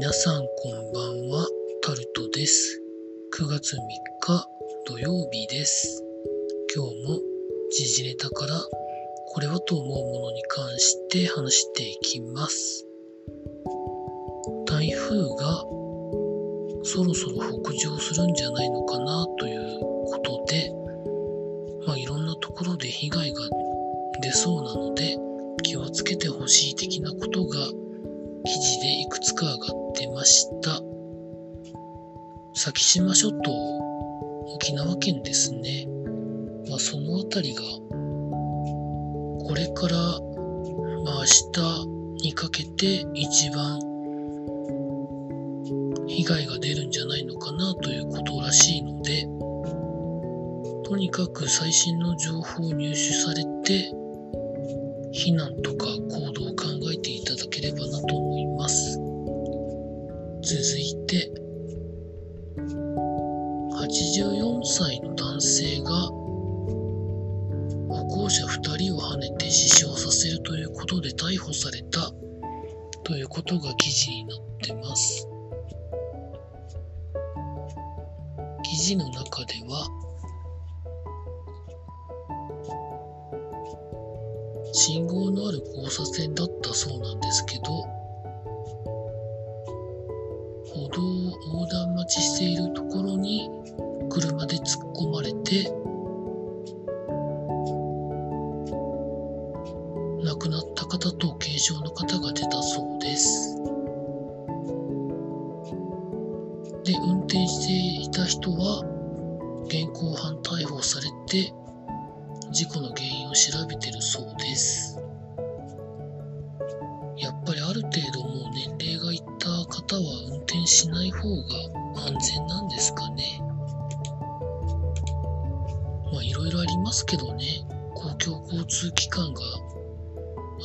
皆さんこんばんは、タルトです。9月3日土曜日です。今日も時事ネタからこれはと思うものに関して話していきます。台風がそろそろ北上するんじゃないのかなのあたりが、これから、まあ、明日にかけて一番被害が出るんじゃないのかなということらしいので、とにかく最新の情報を入手されて、避難とか行動を考えていただければなと思います。続いて、84歳の男性が死傷させるということで逮捕されたということが記事になってます。記事の中では、信号のある交差点だったそうなんですけど、歩道を横断待ちしているところに車で突っ込まれて、方と軽傷の方が出たそうです。で、運転していた人は現行犯逮捕されて、事故の原因を調べてるそうです。やっぱりある程度もう年齢がいった方は運転しない方が安全なんですかね。まあいろいろありますけどね、公共交通機関が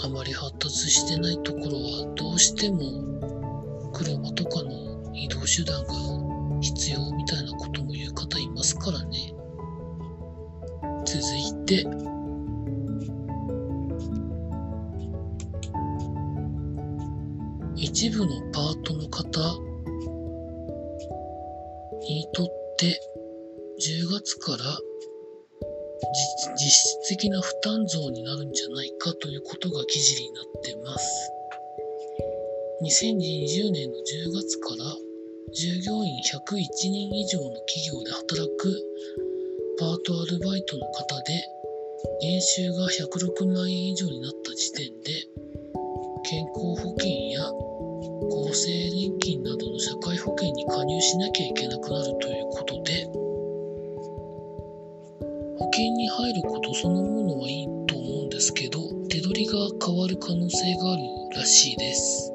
あまり発達してないところはどうしても車とかの移動手段が必要みたいなことも言う方いますからね。続いて、一部のパートの方にとって10月から実質的な負担増になるんじゃないかということが記事になってます。2020年の10月から従業員101人以上の企業で働くパートアルバイトの方で年収が106万円以上になった時点で健康保険や厚生年金などの社会保険に加入しなきゃいけなくなるという険に入ることそのものはいいと思うんですけど手取りが変わる可能性があるらしいです。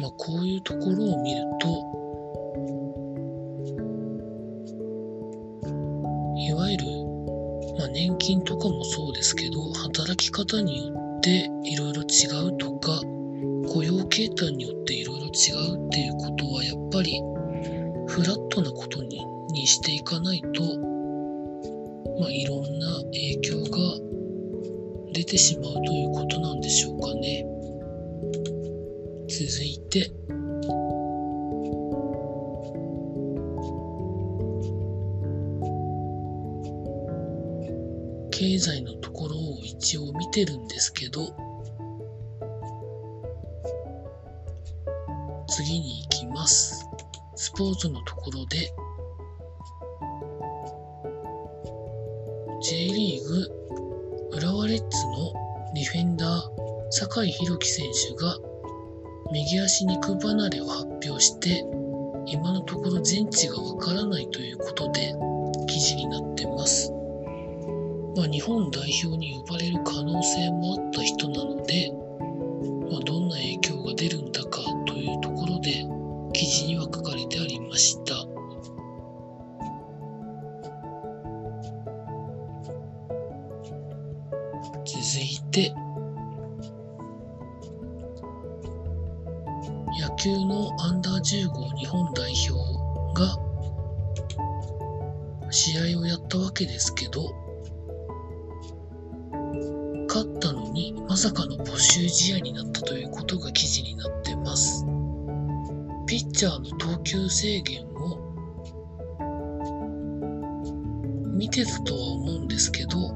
まあこういうところを見るといわゆる、まあ、年金とかもそうですけど働き方によっていろいろ違うとか雇用形態によっていろいろ違うっていうことはやっぱりフラットなことににしていかないと、まあ、いろんな影響が出てしまうということなんでしょうかね。続いて、経済のところを一応見てるんですけど、次に行きます。スポーツのところで、グ浦和レッズのディフェンダー酒井宏樹選手が右足肉離れを発表して今のところ全治がわからないということで記事になってます。まあ、日本代表に呼ばれる可能性もあった人なので、まあ、どんな影響が出るんだかというところで記事には書か10号日本代表が試合をやったわけですけど勝ったのにまさかの募集試合になったということが記事になってます。ピッチャーの投球制限を見てたとは思うんですけど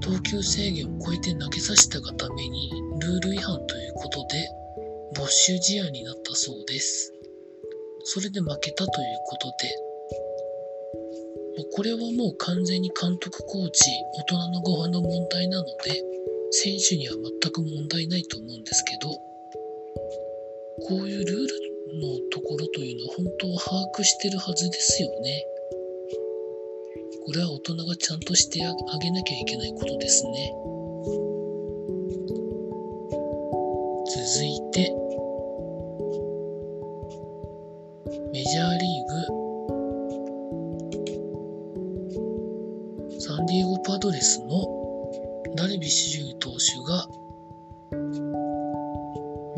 投球制限を超えて投げさせたがためにルール違反ということで没収試合になったそうです。それで負けたということで、これはもう完全に監督コーチ、大人のご飯の問題なので、選手には全く問題ないと思うんですけど、こういうルールのところというのは本当は把握してるはずですよね。これは大人がちゃんとしてあげなきゃいけないことですね。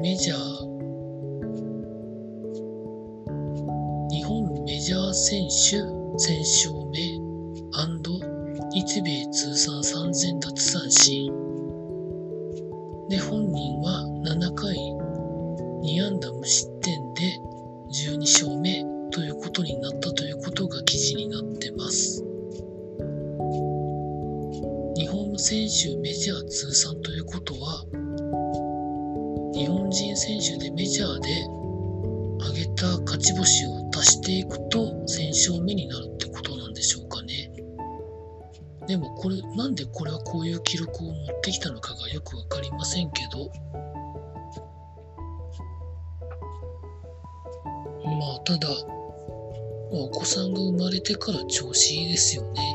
メジャー。日本メジャー選手選勝目日米通算3000奪三振。で本人は7回2安打無失点で12勝目ということになったということが記事になってます。日本選手メジャー通算ということは人選手でメジャーで挙げた勝ち星を足していくと1000勝目になるってことなんでしょうかね。でもこれ、なんでこれはこういう記録を持ってきたのかがよくわかりませんけど、まあ、ただ、お子さんが生まれてから調子いいですよね、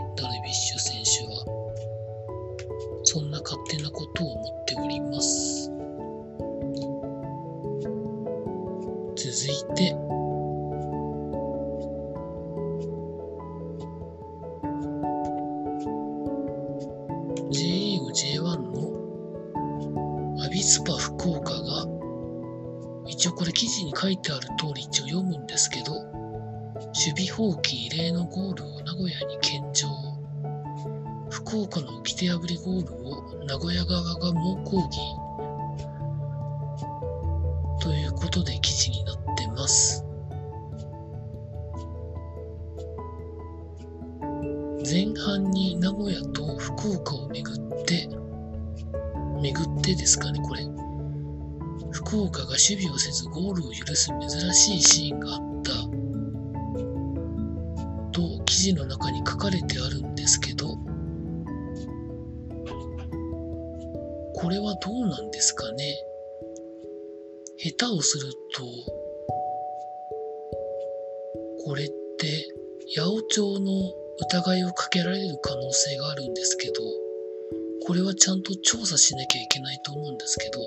J1 のアビスパ福岡が、一応これ記事に書いてある通り一応読むんですけど、守備放棄異例のゴールを名古屋に献上。福岡の掟破りゴールを名古屋側が猛抗議。ということで記事になってます。前半に名古屋と福岡を巡ってですかね、これ。福岡が守備をせずゴールを許す珍しいシーンがあったと記事の中に書かれてあるんですけど、これはどうなんですかね。下手をすると、これって八百長の疑いをかけられる可能性があるんですけど、これはちゃんと調査しなきゃいけないと思うんですけど、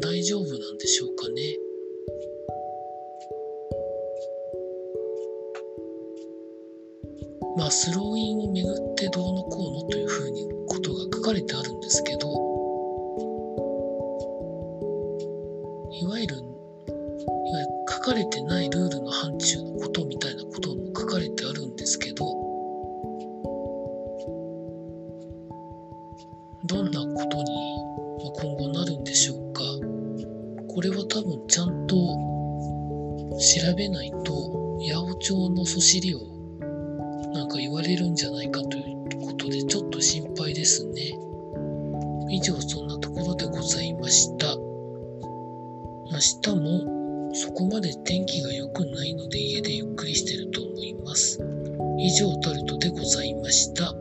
大丈夫なんでしょうかね？まあ、スローインをめぐってどうのこうのというふうにことが書かれてあるんですけど、いわゆる、いわゆる書かれてないルールの範疇のことみたいなことも書かれてあるんですけど、どんなことに今後なるんでしょうか。これは多分ちゃんと調べないと八百長のそしりをなんか言われるんじゃないかということでちょっと心配ですね。以上そんなところでございました。明日もそこまで天気が良くないので家でゆっくりしてると思います。以上タルトでございました。